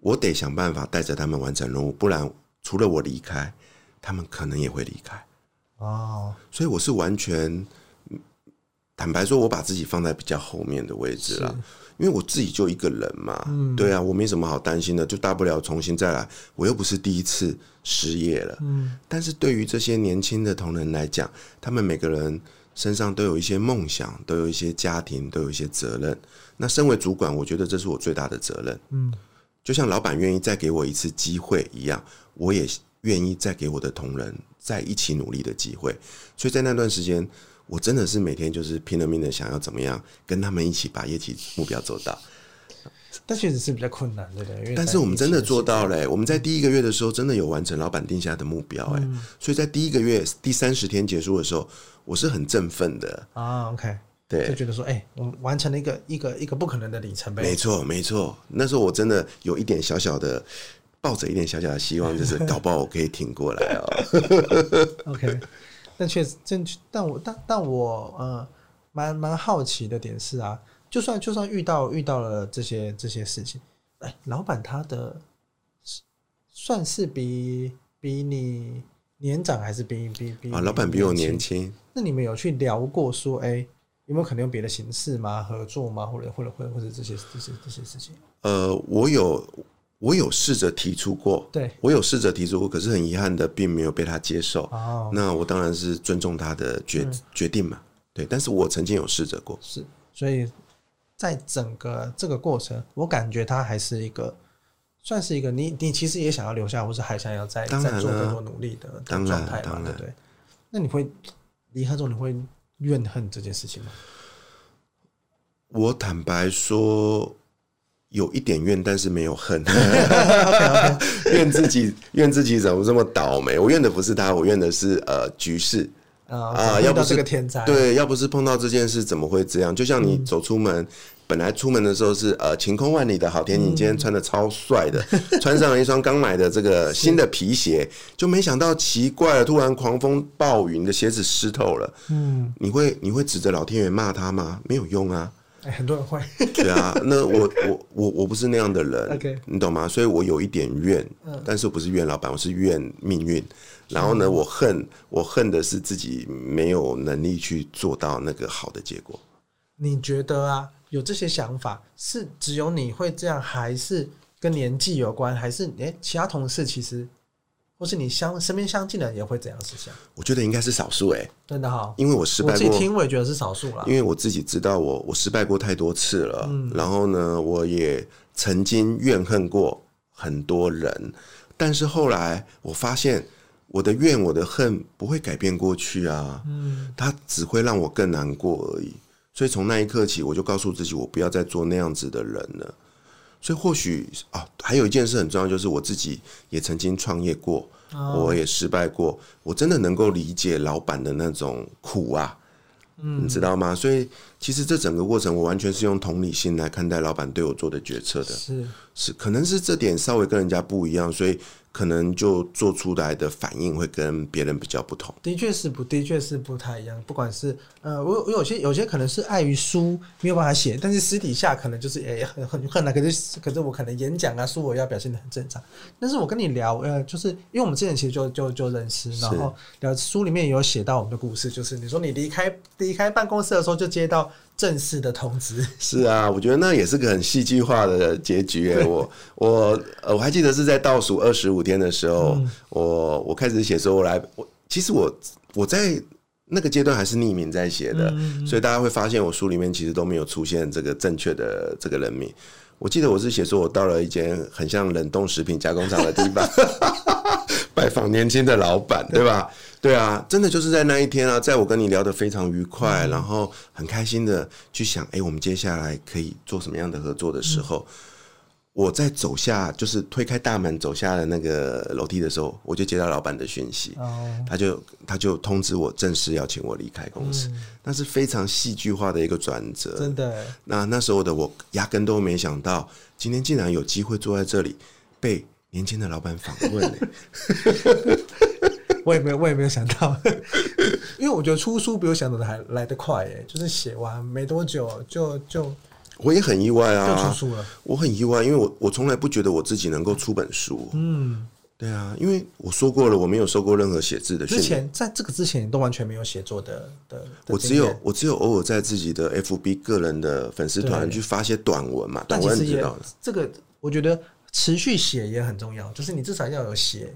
我得想办法带着他们完成任务，不然除了我离开，他们可能也会离开。哦，所以我是完全。坦白说，我把自己放在比较后面的位置了，因为我自己就一个人嘛，嗯，对啊，我没什么好担心的，就大不了重新再来，我又不是第一次失业了，嗯。但是对于这些年轻的同仁来讲，他们每个人身上都有一些梦想，都有一些家庭，都有一些责任。那身为主管，我觉得这是我最大的责任，嗯。就像老板愿意再给我一次机会一样，我也愿意再给我的同仁再一起努力的机会。所以在那段时间。我真的是每天就是拼了命的想要怎么样跟他们一起把业绩目标做到，但确实是比较困难，对不对？但是我们真的做到了，我们在第一个月的时候真的有完成老板定下的目标，哎，所以在第一个月第三十天结束的时候，我是很振奋的啊。OK，对，就觉得说，哎，我们完成了一个一个一个不可能的里程碑。没错，没错。那时候我真的有一点小小的抱着一点小小的希望，就是搞不好我可以挺过来哦。OK。但确实，正确。但我但但我呃，蛮蛮好奇的点是啊，就算就算遇到遇到了这些这些事情，哎、欸，老板他的算是比比你年长还是比比比啊？老板比我年轻。那你们有去聊过说，哎、欸，有没有可能用别的形式吗？合作吗？或者或者或者或者这些这些这些事情？呃，我有。我有试着提出过，对，我有试着提出过，可是很遗憾的，并没有被他接受。哦，那我当然是尊重他的决、嗯、决定嘛，对。但是我曾经有试着过，是。所以在整个这个过程，我感觉他还是一个，算是一个你你其实也想要留下，或是还想要再再做更多努力的状态嘛，对不对？那你会离开之后，你会怨恨这件事情吗？我坦白说。有一点怨，但是没有恨。怨自己，怨自己怎么这么倒霉？我怨的不是他，我怨的是呃局势啊。要不是个天灾，对，要不是碰到这件事，怎么会这样？就像你走出门，嗯、本来出门的时候是呃晴空万里的好天，你今天穿的超帅的，嗯、穿上了一双刚买的这个新的皮鞋，就没想到奇怪了，突然狂风暴雨，你的鞋子湿透了。嗯，你会你会指着老天爷骂他吗？没有用啊。哎，很多人会。对啊，那我我我我不是那样的人，Okay. 你懂吗？所以我有一点怨，嗯、但是我不是怨老板，我是怨命运。然后呢，我恨我恨的是自己没有能力去做到那个好的结果。你觉得啊，有这些想法是只有你会这样，还是跟年纪有关，还是诶、欸、其他同事其实？或是你相身边相近的人也会怎样思想？我觉得应该是少数哎，真的哈，因为我失败过，我自己听我也觉得是少数了。因为我自己知道我我失败过太多次了，嗯、然后呢，我也曾经怨恨过很多人，但是后来我发现我的怨我的恨不会改变过去啊，嗯，它只会让我更难过而已。所以从那一刻起，我就告诉自己，我不要再做那样子的人了。所以或许啊，还有一件事很重要，就是我自己也曾经创业过，我也失败过，我真的能够理解老板的那种苦啊，你知道吗？所以其实这整个过程，我完全是用同理心来看待老板对我做的决策的，是是，可能是这点稍微跟人家不一样，所以。可能就做出来的反应会跟别人比较不同。的确是不，的确是不太一样。不管是呃，我我有些有些可能是碍于书没有办法写，但是私底下可能就是诶很很恨啊。可是可是我可能演讲啊，书我要表现的很正常。但是我跟你聊呃，就是因为我们之前其实就就就认识，然后聊书里面有写到我们的故事，就是你说你离开离开办公室的时候就接到。正式的通知 是啊，我觉得那也是个很戏剧化的结局诶。我我我还记得是在倒数二十五天的时候，嗯、我我开始写说，我来，我其实我我在那个阶段还是匿名在写的，嗯、所以大家会发现我书里面其实都没有出现这个正确的这个人名。我记得我是写说我到了一间很像冷冻食品加工厂的地方，拜访年轻的老板，对吧？对啊，真的就是在那一天啊，在我跟你聊得非常愉快，嗯、然后很开心的去想，哎，我们接下来可以做什么样的合作的时候，嗯、我在走下，就是推开大门走下了那个楼梯的时候，我就接到老板的讯息，哦、他就他就通知我正式邀请我离开公司，嗯、那是非常戏剧化的一个转折，真的。那那时候的我压根都没想到，今天竟然有机会坐在这里被年轻的老板访问。我也没有，我也没有想到，因为我觉得出书比我想的还来得快耶，就是写完没多久就就，我也很意外啊，就出书了。我很意外，因为我我从来不觉得我自己能够出本书。嗯，对啊，因为我说过了，我没有受过任何写字的训练。之前在这个之前都完全没有写作的的，的我只有我只有偶尔在自己的 FB 个人的粉丝团去发些短文嘛，短文你知道的这个我觉得持续写也很重要，就是你至少要有写。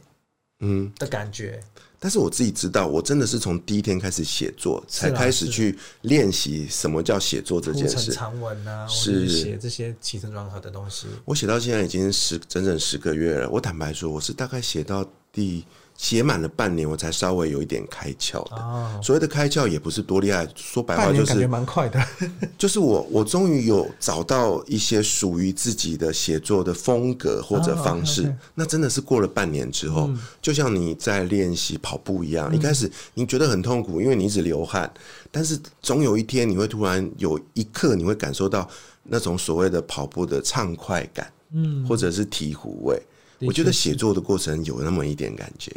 嗯的感觉，但是我自己知道，我真的是从第一天开始写作，才开始去练习什么叫写作这件事。长文啊，是写这些起承转合的东西。我写到现在已经十整整十个月了。我坦白说，我是大概写到第。写满了半年，我才稍微有一点开窍的。哦、所谓的开窍也不是多厉害，说白话就是感觉蛮快的。就是我，我终于有找到一些属于自己的写作的风格或者方式。那真的是过了半年之后，嗯、就像你在练习跑步一样，嗯、一开始你觉得很痛苦，因为你一直流汗，但是总有一天你会突然有一刻你会感受到那种所谓的跑步的畅快感，嗯，或者是醍醐味。我觉得写作的过程有那么一点感觉。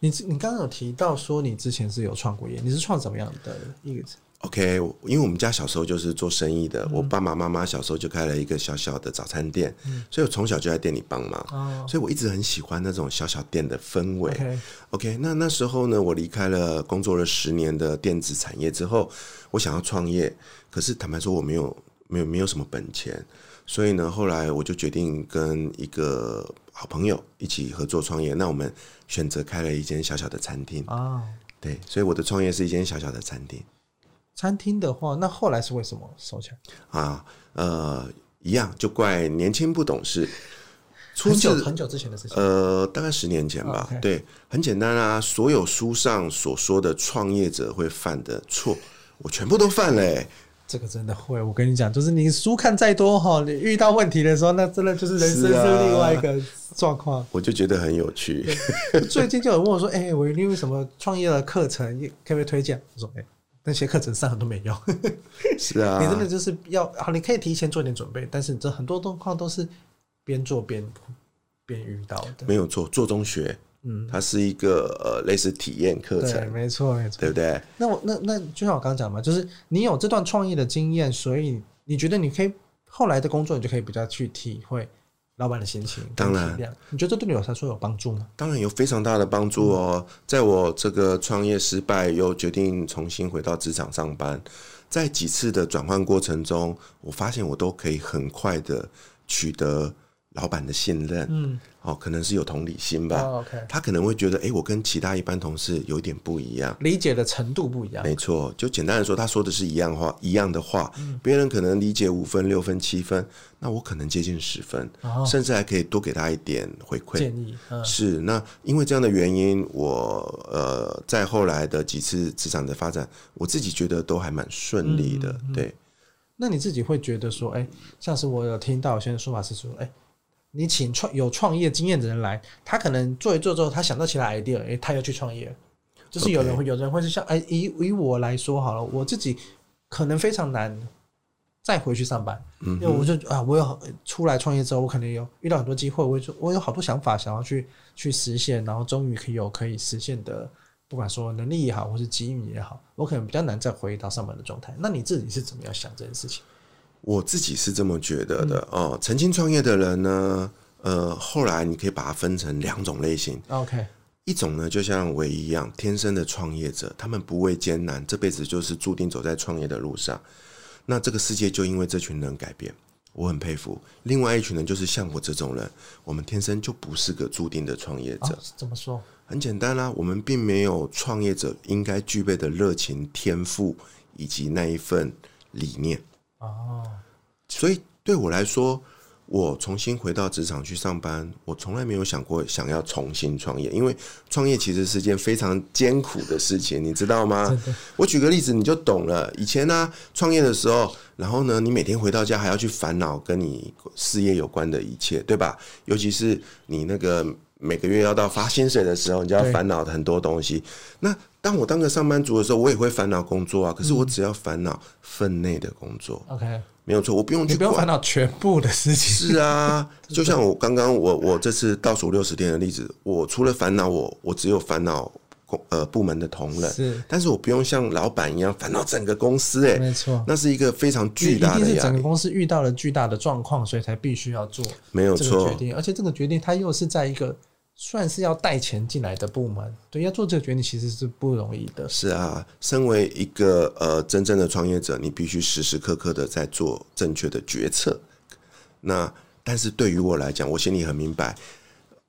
你你刚刚有提到说你之前是有创过业，你是创什么样的一个？OK，因为我们家小时候就是做生意的，嗯、我爸爸妈妈小时候就开了一个小小的早餐店，嗯、所以我从小就在店里帮忙，哦、所以我一直很喜欢那种小小店的氛围。OK，, okay 那那时候呢，我离开了工作了十年的电子产业之后，我想要创业，可是坦白说我没有没有没有什么本钱。所以呢，后来我就决定跟一个好朋友一起合作创业。那我们选择开了一间小小的餐厅啊，对，所以我的创业是一间小小的餐厅。餐厅的话，那后来是为什么收起来？啊，呃，一样，就怪年轻不懂事。很久很久之前的事情，呃，大概十年前吧。对，很简单啊，所有书上所说的创业者会犯的错，我全部都犯了欸。这个真的会，我跟你讲，就是你书看再多哈，你遇到问题的时候，那真的就是人生是另外一个状况。我就觉得很有趣。最近就有人问我说：“哎、欸，我因为什么创业的课程，可不可以推荐？”我说：“哎、欸，那些课程上很多没用。”是啊，你真的就是要好，你可以提前做点准备，但是这很多状况都是边做边边遇到的。没有错，做中学。嗯，它是一个呃类似体验课程，对，没错没错，对不对？那我那那就像我刚刚讲嘛，就是你有这段创业的经验，所以你觉得你可以后来的工作，你就可以比较去体会老板的心情。当然，你觉得这对你有来说有帮助吗？当然有非常大的帮助哦。嗯、在我这个创业失败又决定重新回到职场上班，在几次的转换过程中，我发现我都可以很快的取得。老板的信任，嗯，哦，可能是有同理心吧。哦 okay、他可能会觉得，哎、欸，我跟其他一般同事有点不一样，理解的程度不一样。没错，就简单的说，他说的是一样话，一样的话，别、嗯、人可能理解五分、六分、七分，那我可能接近十分，哦、甚至还可以多给他一点回馈建议。嗯、是，那因为这样的原因，我呃，在后来的几次职场的发展，我自己觉得都还蛮顺利的。对，那你自己会觉得说，哎、欸，像是我有听到有些说法是说，哎、欸。你请创有创业经验的人来，他可能做一做之后，他想到其他 idea，哎、欸，他要去创业。就是有人会.有人会是像，哎、欸，以以我来说好了，我自己可能非常难再回去上班，嗯、因为我就啊，我有出来创业之后，我可能有遇到很多机会，我就我有好多想法想要去去实现，然后终于可以有可以实现的，不管说能力也好，或是机遇也好，我可能比较难再回到上班的状态。那你自己是怎么样想这件事情？我自己是这么觉得的、嗯、哦。曾经创业的人呢，呃，后来你可以把它分成两种类型。OK，一种呢，就像我一样，天生的创业者，他们不畏艰难，这辈子就是注定走在创业的路上。那这个世界就因为这群人改变，我很佩服。另外一群人就是像我这种人，我们天生就不是个注定的创业者。哦、怎么说？很简单啦、啊，我们并没有创业者应该具备的热情、天赋以及那一份理念。哦，所以对我来说，我重新回到职场去上班，我从来没有想过想要重新创业，因为创业其实是件非常艰苦的事情，你知道吗？我举个例子你就懂了。以前呢，创业的时候，然后呢，你每天回到家还要去烦恼跟你事业有关的一切，对吧？尤其是你那个每个月要到发薪水的时候，你就要烦恼很多东西。那当我当个上班族的时候，我也会烦恼工作啊。可是我只要烦恼分内的工作，OK，没有错，我不用去，你不用烦恼全部的事情。是啊，就像我刚刚我我这次倒数六十天的例子，我除了烦恼我，我只有烦恼呃部门的同仁，是，但是我不用像老板一样烦恼整个公司，哎，没错，那是一个非常巨大的压力。整个公司遇到了巨大的状况，所以才必须要做没有错决定，而且这个决定它又是在一个。算是要带钱进来的部门，对，要做这个决定其实是不容易的。是啊，身为一个呃真正的创业者，你必须时时刻刻的在做正确的决策。那但是对于我来讲，我心里很明白，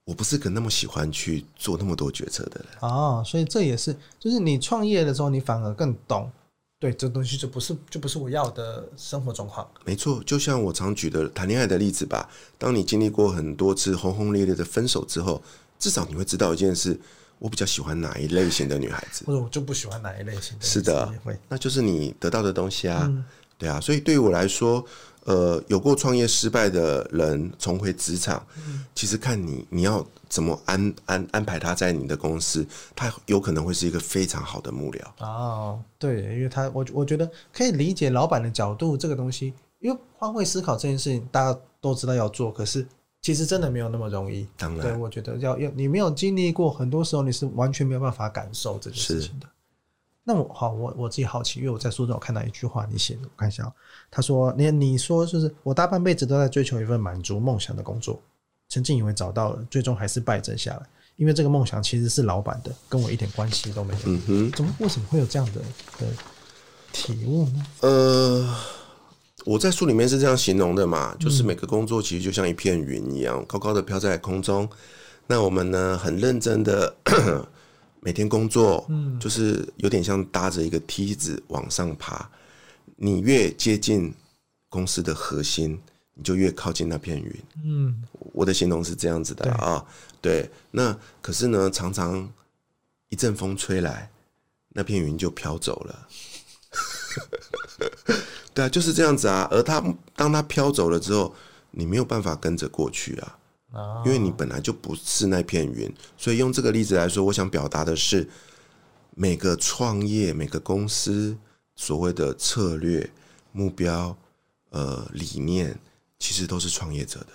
我不是个那么喜欢去做那么多决策的人。哦，所以这也是，就是你创业的时候，你反而更懂。对，这东西就不是就不是我要的生活状况。没错，就像我常举的谈恋爱的例子吧。当你经历过很多次轰轰烈烈的分手之后，至少你会知道一件事：我比较喜欢哪一类型的女孩子，或者我就不喜欢哪一类型的。是的，那就是你得到的东西啊。嗯、对啊，所以对于我来说。呃，有过创业失败的人重回职场，嗯、其实看你你要怎么安安安排他在你的公司，他有可能会是一个非常好的幕僚。哦，对，因为他我我觉得可以理解老板的角度，这个东西，因为换位思考这件事情，大家都知道要做，可是其实真的没有那么容易。当然，对，我觉得要要你没有经历过，很多时候你是完全没有办法感受这件事情的。那我好，我我自己好奇，因为我在书中我看到一句话，你写的，我看一下。他说：“你你说就是我大半辈子都在追求一份满足梦想的工作，曾经以为找到了，最终还是败阵下来，因为这个梦想其实是老板的，跟我一点关系都没有。嗯哼，怎么为什么会有这样的的体悟呢？呃，我在书里面是这样形容的嘛，就是每个工作其实就像一片云一样，高高的飘在空中。那我们呢，很认真的。”每天工作，嗯，就是有点像搭着一个梯子往上爬。你越接近公司的核心，你就越靠近那片云。嗯，我的形容是这样子的啊。对，那可是呢，常常一阵风吹来，那片云就飘走了。对啊，就是这样子啊。而他当他飘走了之后，你没有办法跟着过去啊。因为你本来就不是那片云，所以用这个例子来说，我想表达的是，每个创业、每个公司所谓的策略、目标、呃理念，其实都是创业者的，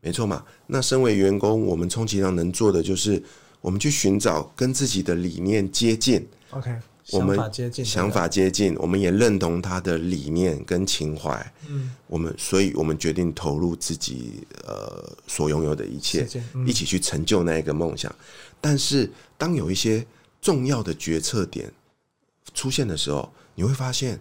没错嘛。那身为员工，我们充其量能做的就是，我们去寻找跟自己的理念接近。OK。我们想法接近，我们也认同他的理念跟情怀。嗯，我们，所以我们决定投入自己呃所拥有的一切，一起去成就那一个梦想。但是，当有一些重要的决策点出现的时候，你会发现，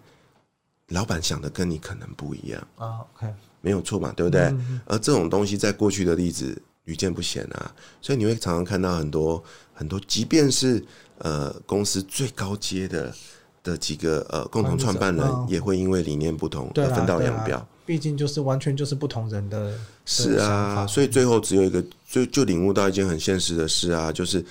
老板想的跟你可能不一样啊。OK，没有错嘛，对不对？嗯、而这种东西在过去的例子屡见不鲜啊，所以你会常常看到很多很多，即便是呃公司最高阶的的几个呃共同创办人，也会因为理念不同而分道扬镳。毕竟就是完全就是不同人的，是啊，所以最后只有一个，就就领悟到一件很现实的事啊，就是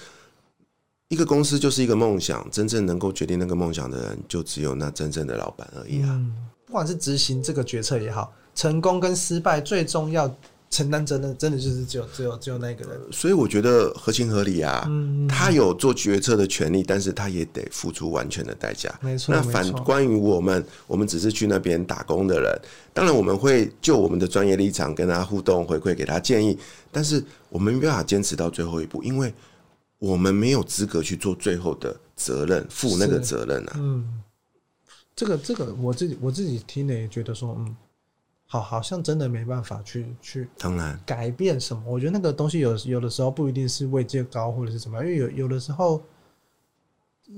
一个公司就是一个梦想，真正能够决定那个梦想的人，就只有那真正的老板而已啊。嗯，不管是执行这个决策也好，成功跟失败最重要。承担责任真的就是只有只有只有那个人，所以我觉得合情合理啊。嗯，他有做决策的权利，但是他也得付出完全的代价。没错。那反关于我们，我们只是去那边打工的人，当然我们会就我们的专业立场跟他互动，回馈给他建议，但是我们没办法坚持到最后一步，因为我们没有资格去做最后的责任，负那个责任啊。嗯，这个这个我自己我自己听了也觉得说，嗯。好，好像真的没办法去去，当然改变什么。我觉得那个东西有有的时候不一定是位阶高或者是什么，因为有有的时候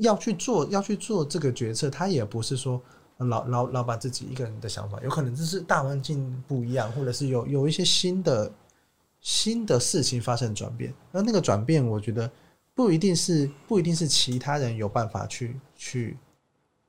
要去做要去做这个决策，他也不是说老老老把自己一个人的想法，有可能这是大环境不一样，或者是有有一些新的新的事情发生转变。那那个转变，我觉得不一定是不一定是其他人有办法去去。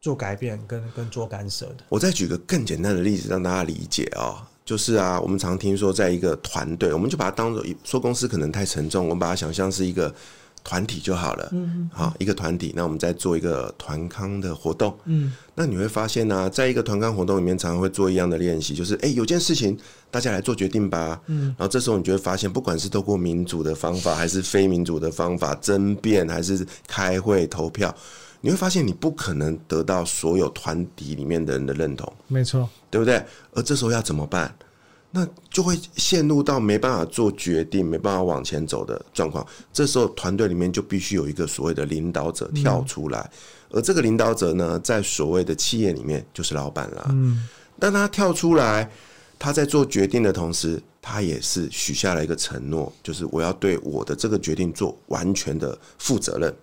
做改变跟跟做干涉的，我再举个更简单的例子让大家理解啊、喔，就是啊，我们常听说在一个团队，我们就把它当做说公司可能太沉重，我们把它想象是一个团体就好了，嗯，好，一个团体，那我们再做一个团康的活动，嗯，那你会发现呢、啊，在一个团康活动里面，常常会做一样的练习，就是哎、欸，有件事情大家来做决定吧，嗯，然后这时候你就会发现，不管是透过民主的方法，还是非民主的方法，争辩还是开会投票。你会发现，你不可能得到所有团体里面的人的认同，没错，对不对？而这时候要怎么办？那就会陷入到没办法做决定、没办法往前走的状况。这时候，团队里面就必须有一个所谓的领导者跳出来，而这个领导者呢，在所谓的企业里面就是老板了。嗯，当他跳出来，他在做决定的同时，他也是许下了一个承诺，就是我要对我的这个决定做完全的负责任。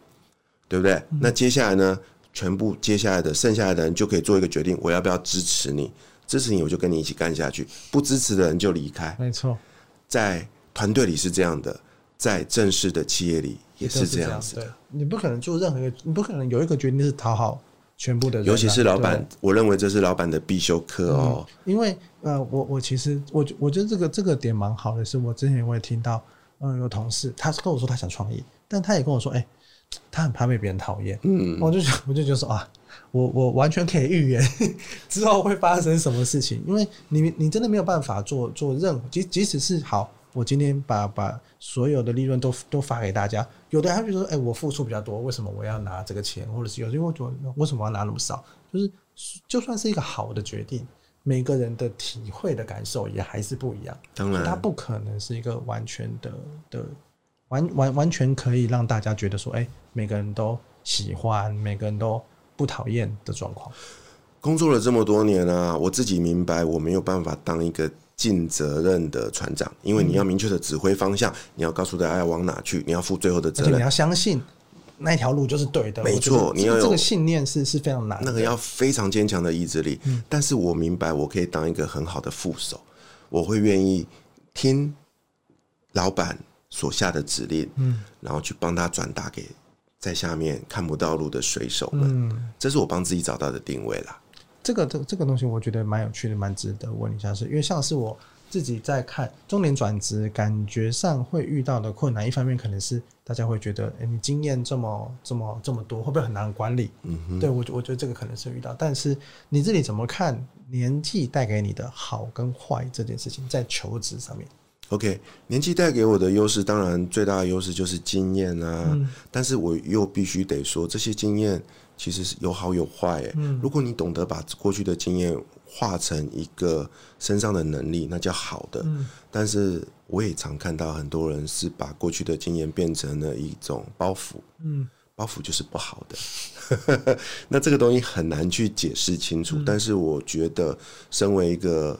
对不对？那接下来呢？全部接下来的剩下来的人就可以做一个决定，我要不要支持你？支持你，我就跟你一起干下去；不支持的人就离开。没错，在团队里是这样的，在正式的企业里也是这样子的。你不可能做任何一个，你不可能有一个决定是讨好全部的人，尤其是老板。我认为这是老板的必修课哦。因为呃，我我其实我我觉得这个这个点蛮好的，是我之前我也听到，嗯，有同事他跟我说他想创业，但他也跟我说，哎。他很怕被别人讨厌，嗯，我就 我就觉得说啊，我我完全可以预言 之后会发生什么事情，因为你你真的没有办法做做任何，即即使是好，我今天把把所有的利润都都发给大家，有的人他就说，哎、欸，我付出比较多，为什么我要拿这个钱？或者是有些人会觉得，为什么要拿那么少？就是就算是一个好的决定，每个人的体会的感受也还是不一样，当然，他不可能是一个完全的的。完完完全可以让大家觉得说，哎、欸，每个人都喜欢，每个人都不讨厌的状况。工作了这么多年啊，我自己明白，我没有办法当一个尽责任的船长，因为你要明确的指挥方向，你要告诉大家要往哪去，你要负最后的责任，你要相信那条路就是对的。没错，你要有这个信念是是非常难的，那个要非常坚强的意志力。嗯，但是我明白，我可以当一个很好的副手，我会愿意听老板所下的指令，嗯，然后去帮他转达给在下面看不到路的水手们，嗯，这是我帮自己找到的定位啦。这个这这个东西，我觉得蛮有趣的，蛮值得问一下，是因为像是我自己在看中年转职，感觉上会遇到的困难，一方面可能是大家会觉得，哎，你经验这么这么这么多，会不会很难管理？嗯。哼，对我我觉得这个可能是遇到，但是你这里怎么看年纪带给你的好跟坏这件事情，在求职上面？OK，年纪带给我的优势，当然最大的优势就是经验啊。嗯、但是我又必须得说，这些经验其实是有好有坏、欸。嗯，如果你懂得把过去的经验化成一个身上的能力，那叫好的。嗯、但是我也常看到很多人是把过去的经验变成了一种包袱。嗯，包袱就是不好的。那这个东西很难去解释清楚。嗯、但是我觉得，身为一个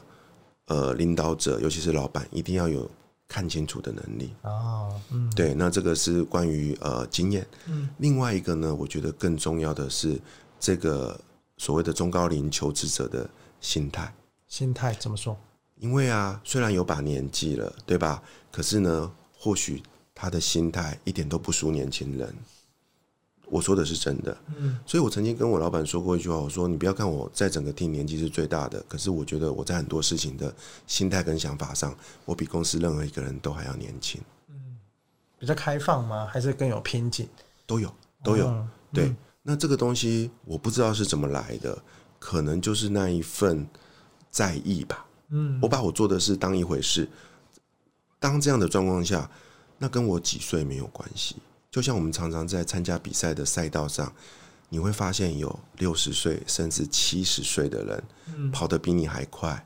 呃，领导者，尤其是老板，一定要有看清楚的能力哦。嗯，对，那这个是关于呃经验。嗯，另外一个呢，我觉得更重要的是这个所谓的中高龄求职者的心态。心态怎么说？因为啊，虽然有把年纪了，对吧？可是呢，或许他的心态一点都不输年轻人。我说的是真的，嗯，所以我曾经跟我老板说过一句话，我说：“你不要看我在整个 team 年纪是最大的，可是我觉得我在很多事情的心态跟想法上，我比公司任何一个人都还要年轻。”嗯，比较开放吗？还是更有偏见？都有，都有。哦、对、嗯，那这个东西我不知道是怎么来的，可能就是那一份在意吧。嗯，我把我做的事当一回事，当这样的状况下，那跟我几岁没有关系。就像我们常常在参加比赛的赛道上，你会发现有六十岁甚至七十岁的人跑得比你还快。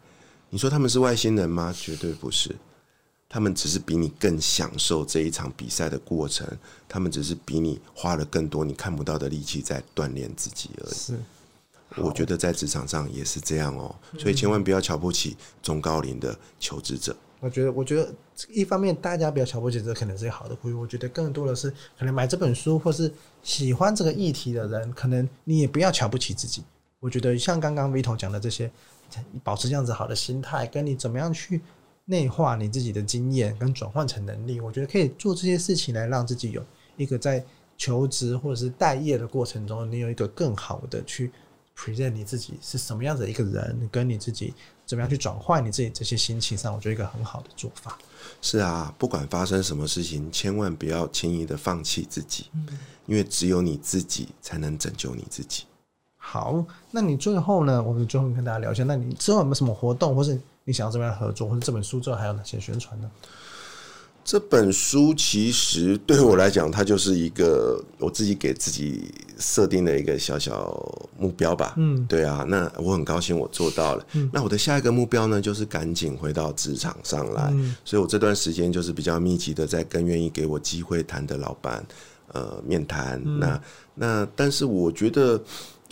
你说他们是外星人吗？绝对不是，他们只是比你更享受这一场比赛的过程，他们只是比你花了更多你看不到的力气在锻炼自己而已。是，我觉得在职场上也是这样哦，所以千万不要瞧不起中高龄的求职者。我觉得，我觉得一方面大家不要瞧不起，这可能是一个好的呼吁。我觉得更多的是，可能买这本书或是喜欢这个议题的人，可能你也不要瞧不起自己。我觉得像刚刚 V 头讲的这些，保持这样子好的心态，跟你怎么样去内化你自己的经验跟转换成能力，我觉得可以做这些事情来让自己有一个在求职或者是待业的过程中，你有一个更好的去 present 你自己是什么样的一个人，跟你自己。怎么样去转换你自己这些心情上？我觉得一个很好的做法。是啊，不管发生什么事情，千万不要轻易的放弃自己，因为只有你自己才能拯救你自己。好，那你最后呢？我们最后跟大家聊一下，那你之后有没有什么活动，或是你想要怎么样合作，或者这本书之后还有哪些宣传呢？这本书其实对我来讲，它就是一个我自己给自己设定的一个小小目标吧。嗯，对啊，那我很高兴我做到了。嗯，那我的下一个目标呢，就是赶紧回到职场上来。嗯，所以我这段时间就是比较密集的在跟愿意给我机会谈的老板呃面谈。嗯，那那但是我觉得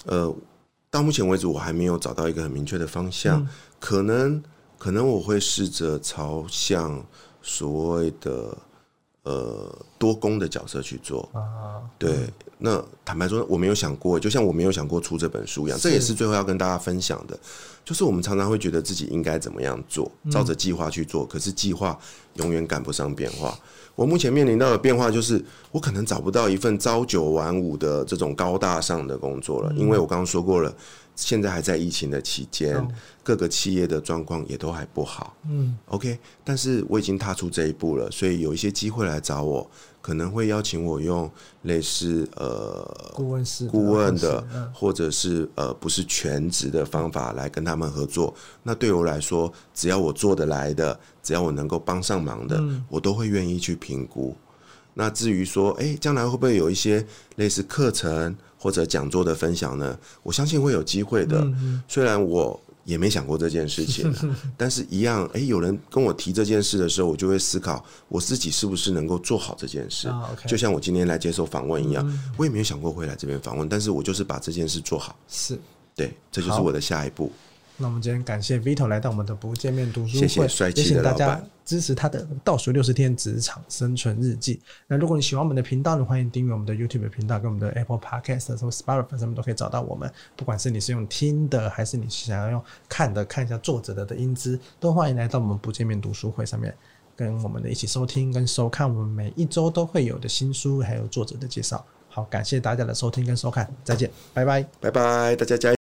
呃到目前为止我还没有找到一个很明确的方向，嗯，可能可能我会试着朝向。所谓的呃多工的角色去做。啊，对，那坦白说，我没有想过，就像我没有想过出这本书一样，这也是最后要跟大家分享的，就是我们常常会觉得自己应该怎么样做，照着计划去做，可是计划永远赶不上变化。我目前面临到的变化就是，我可能找不到一份朝九晚五的这种高大上的工作了，因为我刚刚说过了。现在还在疫情的期间，各个企业的状况也都还不好。嗯，OK，但是我已经踏出这一步了，所以有一些机会来找我，可能会邀请我用类似呃顾问式顾问的，或者是呃不是全职的方法来跟他们合作。那对我来说，只要我做得来的，只要我能够帮上忙的，我都会愿意去评估。那至于说，哎，将来会不会有一些类似课程或者讲座的分享呢？我相信会有机会的。虽然我也没想过这件事情，但是一样，哎，有人跟我提这件事的时候，我就会思考我自己是不是能够做好这件事。就像我今天来接受访问一样，我也没有想过会来这边访问，但是我就是把这件事做好。是，对，这就是我的下一步。那我们今天感谢 Vito 来到我们的不见面读书会，也请大家支持他的倒数六十天职场生存日记。那如果你喜欢我们的频道呢，欢迎订阅我们的 YouTube 频道，跟我们的 Apple Podcast 什么 Spotify 上面都可以找到我们。不管是你是用听的，还是你想要用看的，看一下作者的的英姿，都欢迎来到我们不见面读书会上面，跟我们的一起收听跟收看我们每一周都会有的新书，还有作者的介绍。好，感谢大家的收听跟收看，再见，拜拜，拜拜，大家加油。